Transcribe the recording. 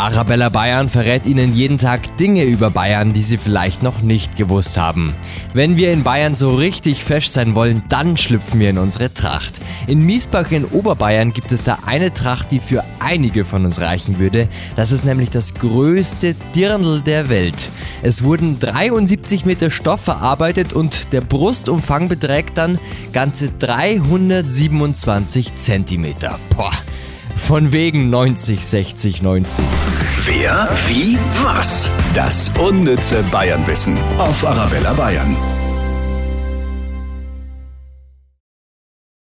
Arabella Bayern verrät Ihnen jeden Tag Dinge über Bayern, die Sie vielleicht noch nicht gewusst haben. Wenn wir in Bayern so richtig fest sein wollen, dann schlüpfen wir in unsere Tracht. In Miesbach in Oberbayern gibt es da eine Tracht, die für einige von uns reichen würde. Das ist nämlich das größte Dirndl der Welt. Es wurden 73 Meter Stoff verarbeitet und der Brustumfang beträgt dann ganze 327 Zentimeter. Boah. Von wegen 90, 60, 90. Wer, wie, was? Das unnütze Bayernwissen auf Arabella Bayern.